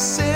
say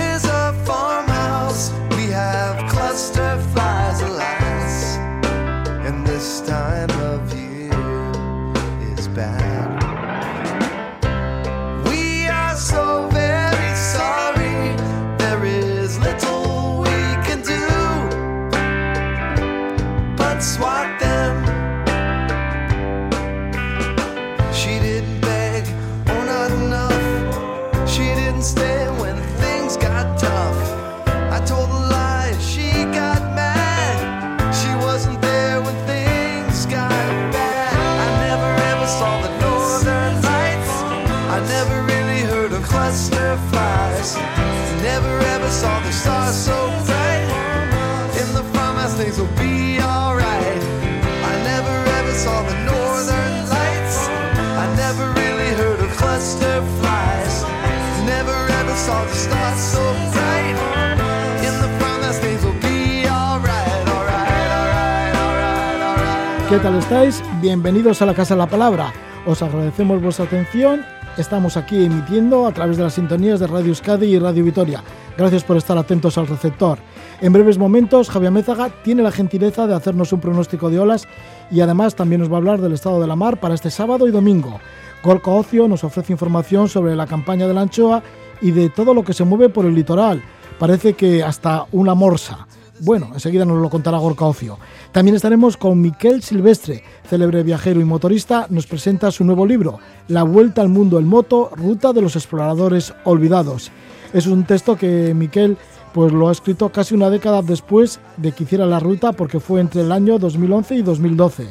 ¿Qué tal estáis? Bienvenidos a la Casa de la Palabra. Os agradecemos vuestra atención. Estamos aquí emitiendo a través de las sintonías de Radio Euskadi y Radio Vitoria. Gracias por estar atentos al receptor. En breves momentos, Javier Mézaga tiene la gentileza de hacernos un pronóstico de olas y además también nos va a hablar del estado de la mar para este sábado y domingo. Golco Ocio nos ofrece información sobre la campaña de la anchoa y de todo lo que se mueve por el litoral. Parece que hasta una morsa. Bueno, enseguida nos lo contará Gorka Ocio. También estaremos con Miquel Silvestre, célebre viajero y motorista, nos presenta su nuevo libro, La Vuelta al Mundo en Moto, Ruta de los Exploradores Olvidados. Es un texto que Miquel pues lo ha escrito casi una década después de que hiciera la ruta porque fue entre el año 2011 y 2012.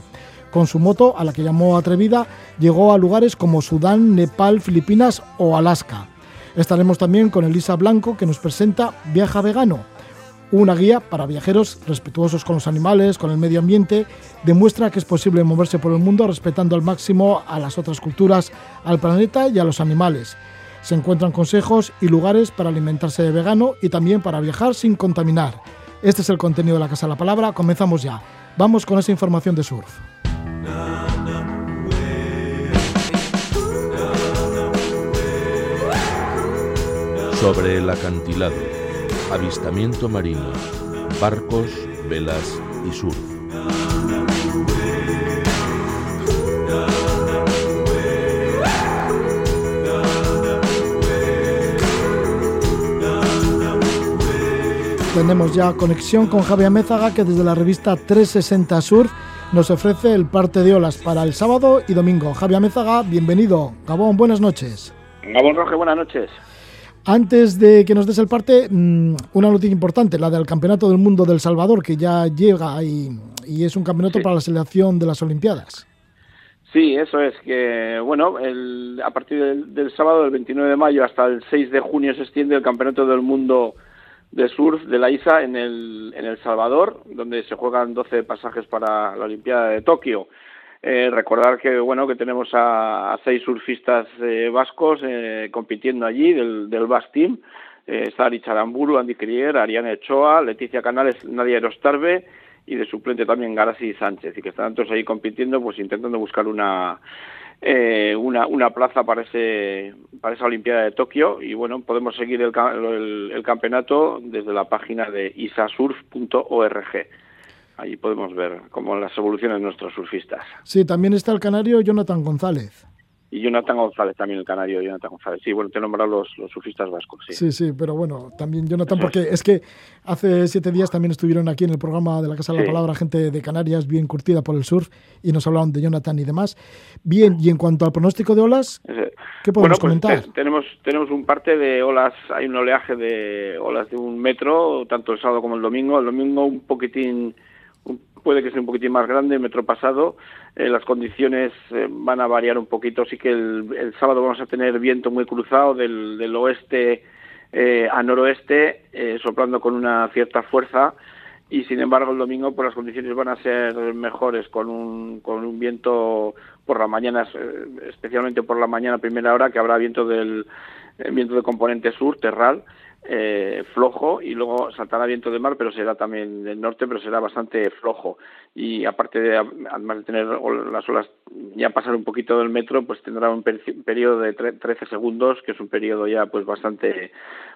Con su moto, a la que llamó Atrevida, llegó a lugares como Sudán, Nepal, Filipinas o Alaska. Estaremos también con Elisa Blanco que nos presenta Viaja Vegano, una guía para viajeros respetuosos con los animales, con el medio ambiente, demuestra que es posible moverse por el mundo respetando al máximo a las otras culturas, al planeta y a los animales. Se encuentran consejos y lugares para alimentarse de vegano y también para viajar sin contaminar. Este es el contenido de la Casa de la Palabra, comenzamos ya. Vamos con esa información de surf. Sobre el acantilado avistamiento marino, barcos, velas y surf. Tenemos ya conexión con Javier Mézaga que desde la revista 360 Surf nos ofrece el parte de olas para el sábado y domingo. Javier Mézaga, bienvenido. Gabón, buenas noches. Gabón Roge, buenas noches. Antes de que nos des el parte, mm, una noticia importante, la del Campeonato del Mundo del Salvador, que ya llega y, y es un campeonato para la selección de las Olimpiadas. Sí, eso es que, bueno, el, a partir del, sábado, del 29 de mayo hasta el 6 de junio se extiende el Campeonato del Mundo de Surf de la ISA en El, en el Salvador, donde se juegan 12 pasajes para la Olimpiada de Tokio. Eh, recordar que bueno que tenemos a, seis surfistas eh, vascos eh, compitiendo allí del, del Bas Team. está Richard Amburu, Andy Crier, Ariane Ochoa, Leticia Canales, Nadia Erostarbe y de suplente también Garasi Sánchez. Y que están todos ahí compitiendo pues intentando buscar una una, una plaza para ese para esa Olimpiada de Tokio. Y bueno podemos seguir el, el campeonato desde la página de isasurf.org Ahí podemos ver cómo las evoluciones de nuestros surfistas. Sí, también está el canario Jonathan González. Y Jonathan González también, el canario Jonathan González. Sí, bueno, te he nombrado los, los surfistas vascos. Sí. sí, sí, pero bueno, también Jonathan, porque es que hace siete días también estuvieron aquí en el programa de la Casa de la Palabra gente de Canarias bien curtida por el surf y nos hablaron de Jonathan y demás. Bien, y en cuanto al pronóstico de olas, ¿qué podemos pues, comentar? tenemos, tenemos un parte de olas, hay un oleaje de olas de un metro, tanto el sábado como el domingo. El domingo un poquitín puede que sea un poquitín más grande, metro pasado. Eh, las condiciones eh, van a variar un poquito. Sí que el, sábado vamos a tener viento muy cruzado del, del oeste eh, a noroeste, soplando con una cierta fuerza. Y sin embargo, el domingo pues, las condiciones van a ser mejores, con un, con un viento por la mañana, especialmente por la mañana, primera hora, que habrá viento del viento de componente sur, terral eh, flojo y luego saltará viento de mar, pero será también del norte, pero será bastante flojo. Y aparte de, además de tener las olas ya pasar un poquito del metro, pues tendrá un periodo de 13 segundos, que es un periodo ya pues bastante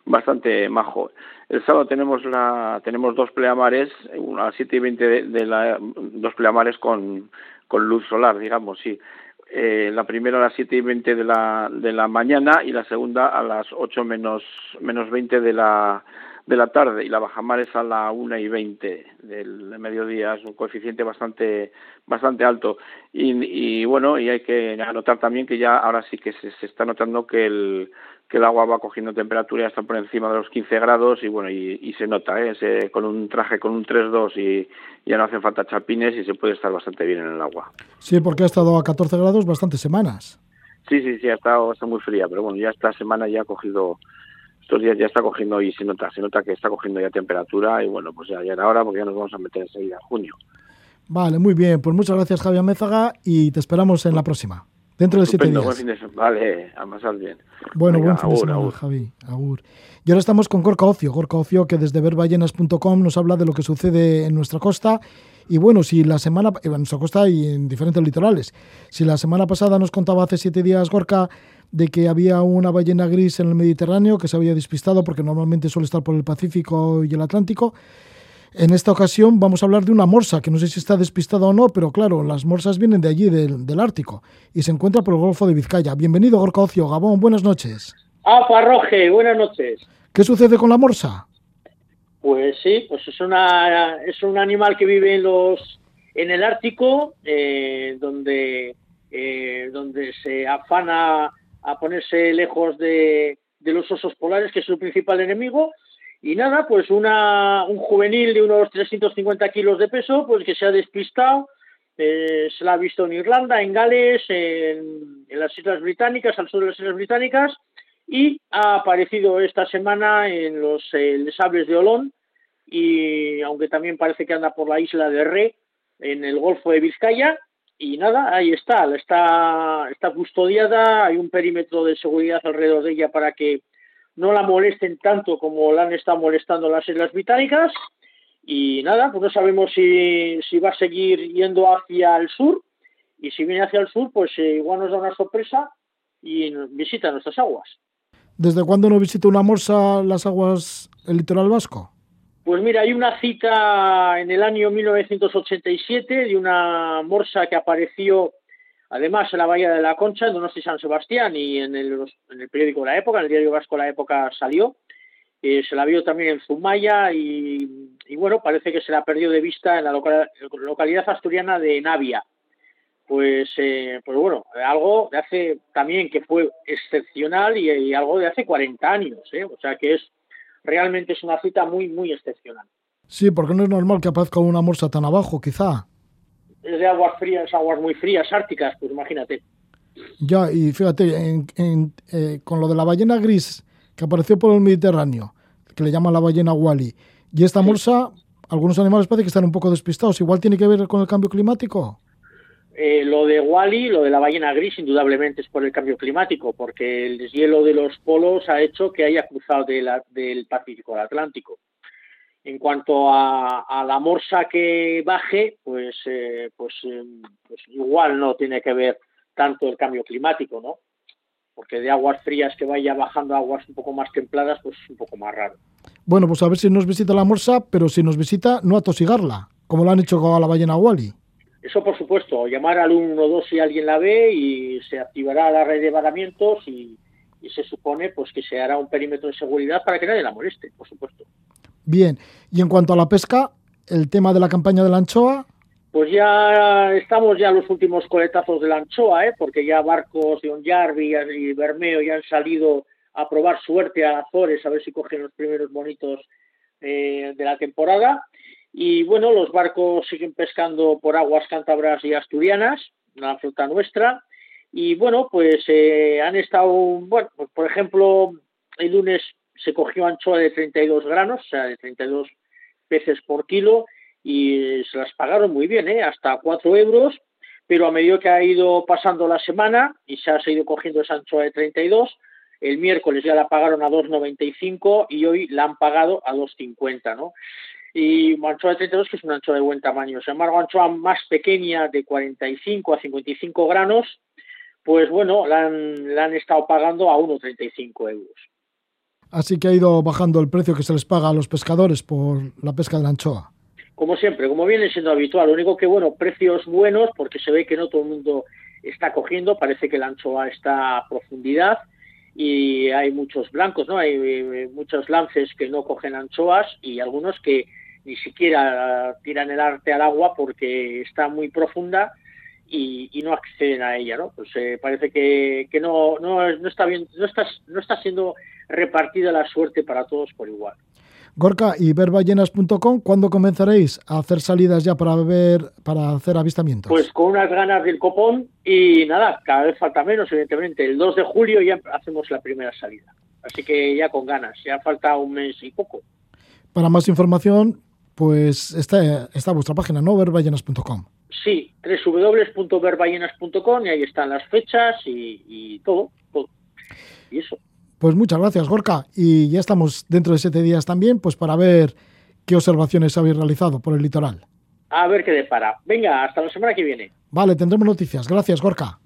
bastante majo. El sábado tenemos la tenemos dos pleamares, a las 7 y 20 de, de la, dos pleamares con, con luz solar, digamos, sí eh, la primera a las siete y veinte de la, de la mañana y la segunda a las ocho menos, menos 20 de la, de la tarde y la bajamar es a la una y veinte del mediodía es un coeficiente bastante bastante alto. Y, y bueno y hay que anotar también que ya ahora sí que se, se está notando que el que el agua va cogiendo temperatura ya está por encima de los 15 grados y bueno y, y se nota ¿eh? con un traje con un 3-2 y ya no hacen falta chapines y se puede estar bastante bien en el agua. Sí porque ha estado a 14 grados bastantes semanas. Sí sí sí ha estado está muy fría pero bueno ya esta semana ya ha cogido estos días ya está cogiendo y se nota, se nota que está cogiendo ya temperatura y bueno, pues ya, ya era hora porque ya nos vamos a meter enseguida en junio. Vale, muy bien, pues muchas gracias Javier Mézaga y te esperamos en la próxima. Dentro de siete días. Buen fin de vale, a pasar bien. Bueno, buen fin de semana, Javi. Agur. Y ahora estamos con Gorka Ocio. Gorka Ocio, que desde verballenas.com nos habla de lo que sucede en nuestra costa. Y bueno, si la semana, en nuestra costa y en diferentes litorales, si la semana pasada nos contaba hace siete días Gorka de que había una ballena gris en el Mediterráneo que se había despistado porque normalmente suele estar por el Pacífico y el Atlántico. En esta ocasión vamos a hablar de una morsa, que no sé si está despistada o no, pero claro, las morsas vienen de allí, del, Ártico, y se encuentra por el Golfo de Vizcaya. Bienvenido, Gorka Ocio. Gabón, buenas noches. Ah, Parroje, buenas noches. ¿Qué sucede con la morsa? Pues sí, pues es, una, es un animal que vive en, los, en el Ártico, eh, donde, eh, donde se afana a ponerse lejos de, los osos polares, que es su principal enemigo. Y nada, pues una, un juvenil de unos 350 kilos de peso, pues que se ha despistado, eh, se la ha visto en Irlanda, en Gales, en, las Islas Británicas, al sur de las Islas Británicas, y ha aparecido esta semana en los eh, sables de Olón, y aunque también parece que anda por la isla de Re, en el Golfo de Vizcaya, y nada, ahí está, está, está custodiada, hay un perímetro de seguridad alrededor de ella para que no la molesten tanto como la han estado molestando las Islas Británicas y nada, pues no sabemos si, si va a seguir yendo hacia el sur y si viene hacia el sur, pues eh, igual nos da una sorpresa y visita nuestras aguas. ¿Desde cuándo no visita una morsa las aguas el litoral vasco? Pues mira, hay una cita en el año 1987 de una morsa que apareció además en la Bahía de la Concha, en Donosti San Sebastián y en el, periódico La Época, en el diario vasco La Época salió. Eh, se la vio también en Zumaya y, bueno, parece que se la perdió de vista en la localidad asturiana de Navia. Pues, eh, pues bueno, algo de hace también que fue excepcional y, y algo de hace 40 años, ¿eh? o sea que es realmente es una cita muy, muy excepcional. Sí, porque no es normal que aparezca una morsa tan abajo, quizá. Es de aguas frías, aguas muy frías, árticas, pues imagínate. Ya, y fíjate, eh, con lo de la ballena gris que apareció por el Mediterráneo, que le llaman la ballena Wally, y esta morsa, algunos animales parece que están un poco despistados. ¿Igual tiene que ver con el cambio climático? Eh, lo de Wally, lo de la ballena gris, indudablemente es por el cambio climático, porque el deshielo de los polos ha hecho que haya cruzado del Pacífico al Atlántico. En cuanto a, la morsa que baje, pues, eh, pues, eh, pues, igual no tiene que ver tanto el cambio climático, ¿no? Porque de aguas frías que vaya bajando a aguas un poco más templadas, pues es un poco más raro. Bueno, pues a ver si nos visita la morsa, pero si nos visita, no atosigarla, como lo han hecho con la ballena Wally. Eso por supuesto, llamar al 112 si alguien la ve y se activará la red de varamientos y, se supone pues que se hará un perímetro de seguridad para que nadie la moleste, por supuesto. Bien, y en cuanto a la pesca, el tema de la campaña de la anchoa. Pues ya estamos ya los últimos coletazos de la anchoa, ¿eh? porque ya barcos de Onjarvi y Bermeo ya han salido a probar suerte a Azores, a ver si cogen los primeros bonitos eh, de la temporada. Y bueno, los barcos siguen pescando por aguas cántabras y asturianas, una flota nuestra. Y bueno, pues eh, han estado, bueno, pues, por ejemplo, el lunes se cogió anchoa de 32 granos, o sea, de 32 peces por kilo, y se las pagaron muy bien, ¿eh? hasta 4 euros, pero a medida que ha ido pasando la semana y se ha seguido cogiendo esa anchoa de 32, el miércoles ya la pagaron a 2,95 y hoy la han pagado a 2,50, ¿no? Y anchoa de 32 que es una anchoa de buen tamaño. Sin embargo, anchoa más pequeña de 45 a 55 granos, pues bueno, la han, la han estado pagando a 1,35 euros. Así que ha ido bajando el precio que se les paga a los pescadores por la pesca de la anchoa. Como siempre, como viene siendo habitual. Lo único que, bueno, precios buenos porque se ve que no todo el mundo está cogiendo. Parece que la anchoa está a profundidad y hay muchos blancos, ¿no? Hay eh, muchos lances que no cogen anchoas y algunos que ni siquiera tiran el arte al agua porque está muy profunda y, no acceden a ella, ¿no? Pues eh, parece que, que no, no, no, está bien, no está, no está siendo repartida la suerte para todos por igual. Gorka y verballenas.com, ¿cuándo comenzaréis a hacer salidas ya para ver, para hacer avistamientos? Pues con unas ganas del copón y nada, cada vez falta menos, evidentemente. El 2 de julio ya hacemos la primera salida. Así que ya con ganas, ya falta un mes y poco. Para más información, pues está, está vuestra página, ¿no? verballenas.com. Sí, www.verballenas.com y ahí están las fechas y, y todo, todo. Y eso. Pues muchas gracias, Gorka. Y ya estamos dentro de siete días también, pues para ver qué observaciones habéis realizado por el litoral. A ver qué depara. Venga, hasta la semana que viene. Vale, tendremos noticias. Gracias, Gorka.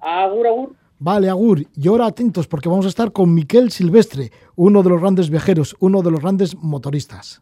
Agur, agur. Vale, Agur. Y ahora atentos porque vamos a estar con Miquel Silvestre, uno de los grandes viajeros, uno de los grandes motoristas.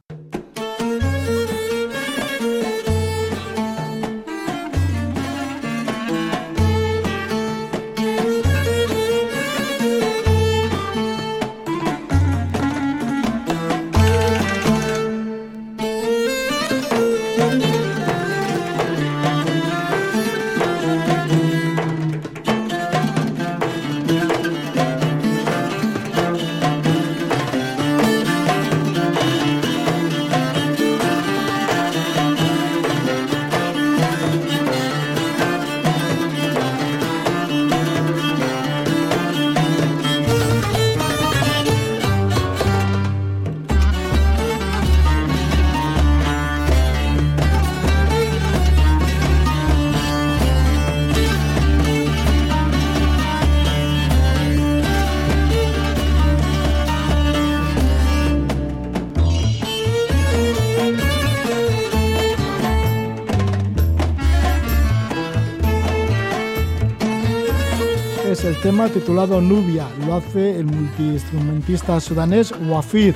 Titulado Nubia. Lo hace el multiinstrumentista sudanés Wafir.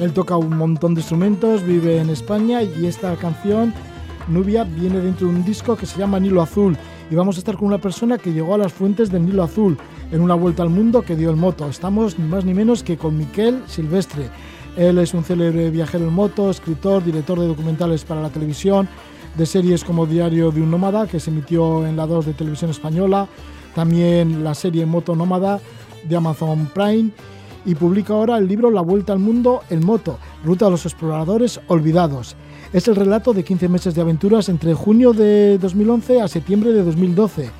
Él toca un montón de instrumentos, vive en España y esta canción, Nubia, viene dentro de un disco que se llama Nilo Azul. Y vamos a estar con una persona que llegó a las fuentes del Nilo Azul en una vuelta al mundo que dio el moto. Estamos ni más ni menos que con Miquel Silvestre. Él es un célebre viajero en moto, escritor, director de documentales para la televisión, de series como Diario de un Nómada, que se emitió en la 2 de Televisión Española, también la serie Moto Nómada de Amazon Prime y publica ahora el libro La Vuelta al Mundo en Moto, Ruta de los Exploradores Olvidados. Es el relato de 15 meses de aventuras entre junio de 2011 a septiembre de 2012.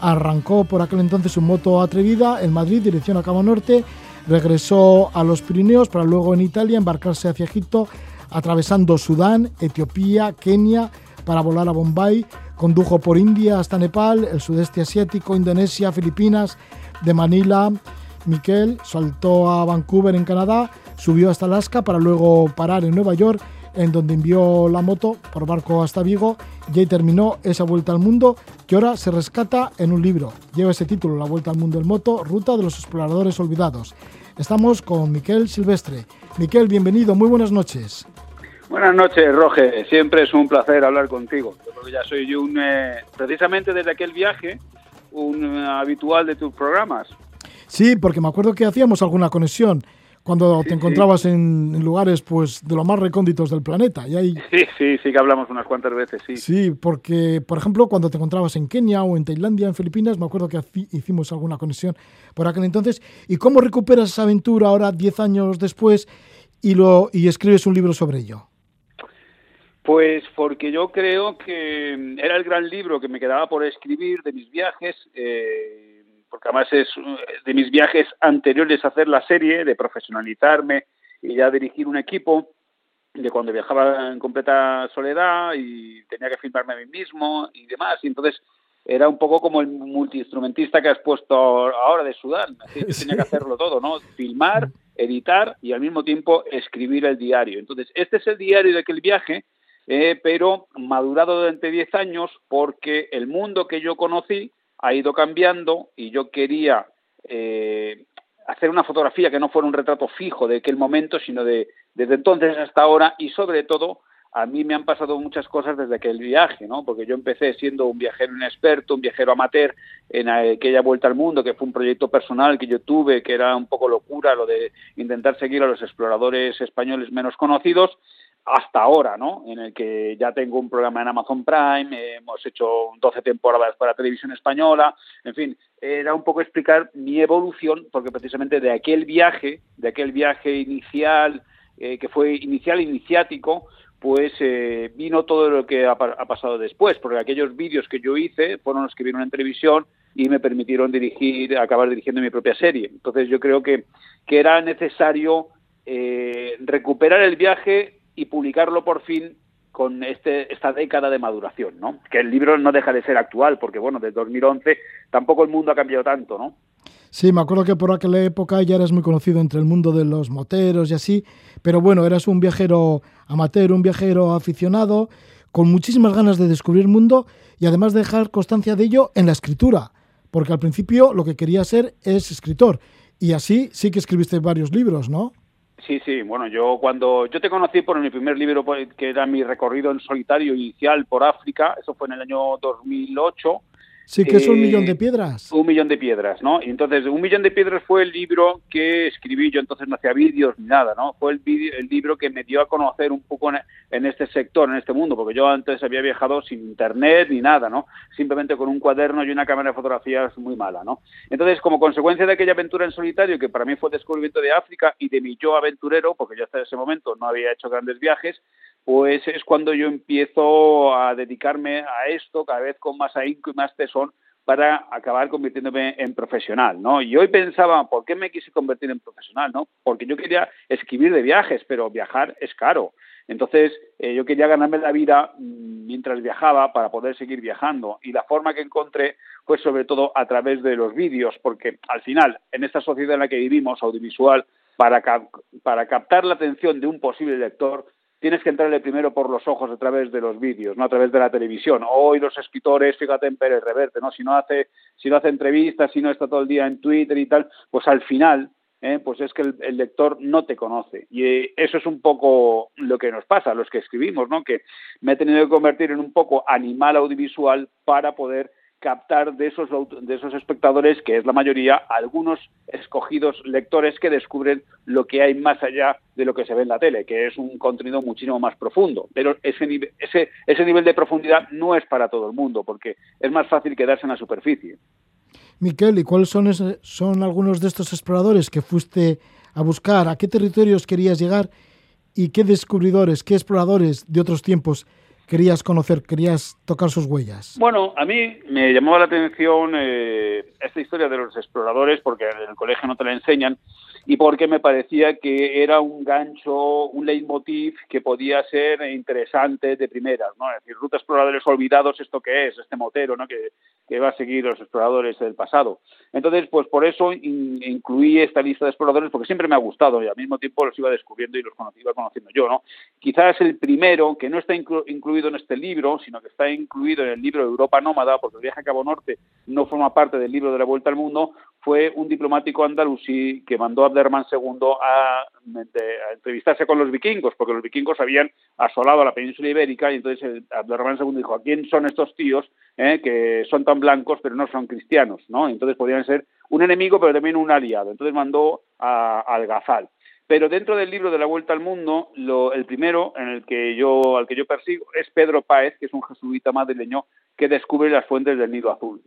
Arrancó por aquel entonces su moto atrevida en Madrid, dirección a Cabo Norte, regresó a los Pirineos para luego en Italia embarcarse hacia Egipto, atravesando Sudán, Etiopía, Kenia, para volar a Bombay, Condujo por India hasta Nepal, el sudeste asiático, Indonesia, Filipinas, de Manila. Miquel saltó a Vancouver en Canadá, subió hasta Alaska para luego parar en Nueva York, en donde envió la moto por barco hasta Vigo y ahí terminó esa vuelta al mundo que ahora se rescata en un libro. Lleva ese título, La Vuelta al Mundo en Moto, Ruta de los Exploradores Olvidados. Estamos con Miquel Silvestre. Miquel, bienvenido, muy buenas noches. Buenas noches, Roge. Siempre es un placer hablar contigo. Porque ya soy un, eh, precisamente desde aquel viaje, un eh, habitual de tus programas. Sí, porque me acuerdo que hacíamos alguna conexión cuando te encontrabas en, lugares pues de los más recónditos del planeta. Y ahí... Sí, sí, sí que hablamos unas cuantas veces, sí. Sí, porque, por ejemplo, cuando te encontrabas en Kenia o en Tailandia, en Filipinas, me acuerdo que hicimos alguna conexión por aquel entonces. ¿Y cómo recuperas esa aventura ahora, 10 años después, y, lo, y escribes un libro sobre ello? Pues porque yo creo que era el gran libro que me quedaba por escribir de mis viajes, eh, porque además es de mis viajes anteriores a hacer la serie, de profesionalizarme y ya dirigir un equipo, de cuando viajaba en completa soledad y tenía que filmarme a mí mismo y demás. Y entonces era un poco como el multiinstrumentista que has puesto ahora de Sudán. Tenía que hacerlo todo, ¿no? Filmar, editar y al mismo tiempo escribir el diario. Entonces, este es el diario de aquel viaje, eh, pero madurado durante 10 años porque el mundo que yo conocí ha ido cambiando y yo quería eh, hacer una fotografía que no fuera un retrato fijo de aquel momento, sino de desde entonces hasta ahora y sobre todo a mí me han pasado muchas cosas desde aquel viaje, ¿no? Porque yo empecé siendo un viajero inexperto, un viajero amateur en aquella vuelta al mundo, que fue un proyecto personal que yo tuve, que era un poco locura lo de intentar seguir a los exploradores españoles menos conocidos, hasta ahora, ¿no? En el que ya tengo un programa en Amazon Prime, hemos hecho 12 temporadas para televisión española, en fin, era un poco explicar mi evolución, porque precisamente de aquel viaje, de aquel viaje inicial, eh, que fue inicial iniciático, pues eh, vino todo lo que ha, pasado después, porque aquellos vídeos que yo hice fueron los que vieron en televisión y me permitieron dirigir, acabar dirigiendo mi propia serie. Entonces yo creo que, que era necesario eh, recuperar el viaje y publicarlo por fin con este, esta década de maduración, ¿no? Que el libro no deja de ser actual, porque bueno, desde 2011 tampoco el mundo ha cambiado tanto, ¿no? Sí, me acuerdo que por aquella época ya eras muy conocido entre el mundo de los moteros y así, pero bueno, eras un viajero amateur, un viajero aficionado, con muchísimas ganas de descubrir el mundo y además dejar constancia de ello en la escritura, porque al principio lo que quería ser es escritor, y así sí que escribiste varios libros, ¿no? Sí, sí, bueno, yo cuando yo te conocí por mi primer libro, pues, que era mi recorrido en solitario inicial por África, eso fue en el año 2008, Sí, que es un millón de eh, piedras. Un millón de piedras, ¿no? Y entonces, un millón de piedras fue el libro que escribí, yo entonces no hacía vídeos ni nada, ¿no? Fue el, el libro que me dio a conocer un poco en, este sector, en este mundo, porque yo antes había viajado sin internet ni nada, ¿no? Simplemente con un cuaderno y una cámara de fotografías muy mala, ¿no? Entonces, como consecuencia de aquella aventura en solitario, que para mí fue el descubrimiento de África y de mi yo aventurero, porque yo hasta ese momento no había hecho grandes viajes, pues es cuando yo empiezo a dedicarme a esto cada vez con más ahínco y más tesón para acabar convirtiéndome en profesional, ¿no? Y hoy pensaba, ¿por qué me quise convertir en profesional, no? Porque yo quería escribir de viajes, pero viajar es caro. Entonces, eh, yo quería ganarme la vida mm, mientras viajaba para poder seguir viajando. Y la forma que encontré fue sobre todo a través de los vídeos, porque al final, en esta sociedad en la que vivimos, audiovisual, para, para captar la atención de un posible lector, tienes que entrarle primero por los ojos a través de los vídeos, no a través de la televisión. Hoy los escritores, fíjate en Pérez Reverte, ¿no? Si no hace, si no hace entrevistas, si no está todo el día en Twitter y tal, pues al final, ¿eh? pues es que el, lector no te conoce. Y eh, eso es un poco lo que nos pasa, los que escribimos, ¿no? Que me he tenido que convertir en un poco animal audiovisual para poder captar de esos, de esos espectadores, que es la mayoría, algunos escogidos lectores que descubren lo que hay más allá de lo que se ve en la tele, que es un contenido muchísimo más profundo. Pero ese, ese, ese nivel de profundidad no es para todo el mundo, porque es más fácil quedarse en la superficie. Miquel, ¿y cuáles son, son algunos de estos exploradores que fuiste a buscar? ¿A qué territorios querías llegar? ¿Y qué descubridores, qué exploradores de otros tiempos querías conocer, querías tocar sus huellas? Bueno, a mí me llamaba la atención eh, esta historia de los exploradores, porque en el colegio no te la enseñan, y porque me parecía que era un gancho, un leitmotiv que podía ser interesante de primeras, ¿no? Es decir, ruta exploradores olvidados, ¿esto qué es? Este motero, ¿no? Que, que va a seguir los exploradores del pasado. Entonces, pues por eso incluí esta lista de exploradores, porque siempre me ha gustado y al mismo tiempo los iba descubriendo y los iba conociendo yo, ¿no? Quizás el primero, que no está incluido en este libro, sino que está incluido en el libro Europa Nómada, porque el viaje a Cabo Norte no forma parte del libro de la Vuelta al Mundo, fue un diplomático andalusí que mandó a Abderman II a, entrevistarse con los vikingos, porque los vikingos habían asolado la península ibérica y entonces Abderman II dijo, ¿a quién son estos tíos eh, que son tan blancos pero no son cristianos? ¿no? Entonces podían ser un enemigo pero también un aliado. Entonces mandó a, al Gazal. Pero dentro del libro de la Vuelta al Mundo, el primero en el que yo, al que yo persigo es Pedro Páez, que es un jesuita madrileño que descubre las fuentes del Nido Azul.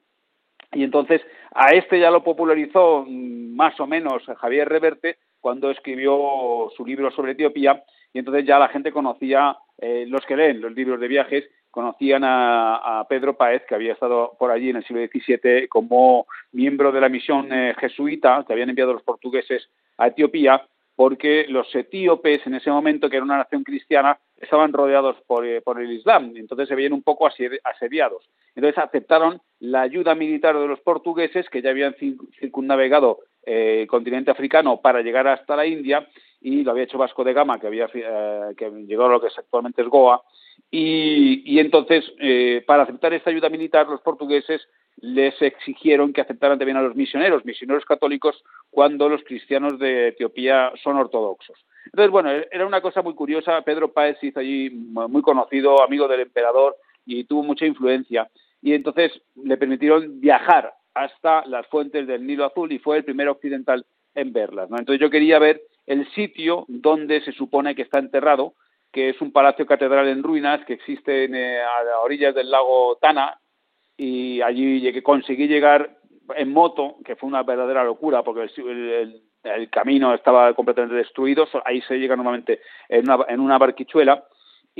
Y entonces a este ya lo popularizó mm, más o menos Javier Reverte cuando escribió su libro sobre Etiopía y entonces ya la gente conocía, eh, los que leen los libros de viajes, conocían a, Pedro Páez, que había estado por allí en el siglo XVII como miembro de la misión eh, jesuita que habían enviado los portugueses a Etiopía, porque los etíopes en ese momento, que era una nación cristiana, estaban rodeados por, eh, por el Islam, entonces se veían un poco asediados. Entonces aceptaron la ayuda militar de los portugueses que ya habían circunnavegado eh, el continente africano para llegar hasta la India y lo había hecho Vasco de Gama, que había eh, que llegó a lo que actualmente es Goa, y, entonces, eh, para aceptar esta ayuda militar, los portugueses les exigieron que aceptaran también a los misioneros, misioneros católicos, cuando los cristianos de Etiopía son ortodoxos. Entonces, bueno, era una cosa muy curiosa. Pedro Páez hizo allí muy conocido, amigo del emperador, y tuvo mucha influencia. Y entonces le permitieron viajar hasta las fuentes del Nilo Azul y fue el primer occidental en verlas. Entonces yo quería ver el sitio donde se supone que está enterrado, que es un palacio catedral en ruinas que existe eh, a las orillas del lago Tana, y allí conseguí llegar en moto, que fue una verdadera locura, porque el, camino estaba completamente destruido, ahí se llega normalmente en una, en una barquichuela,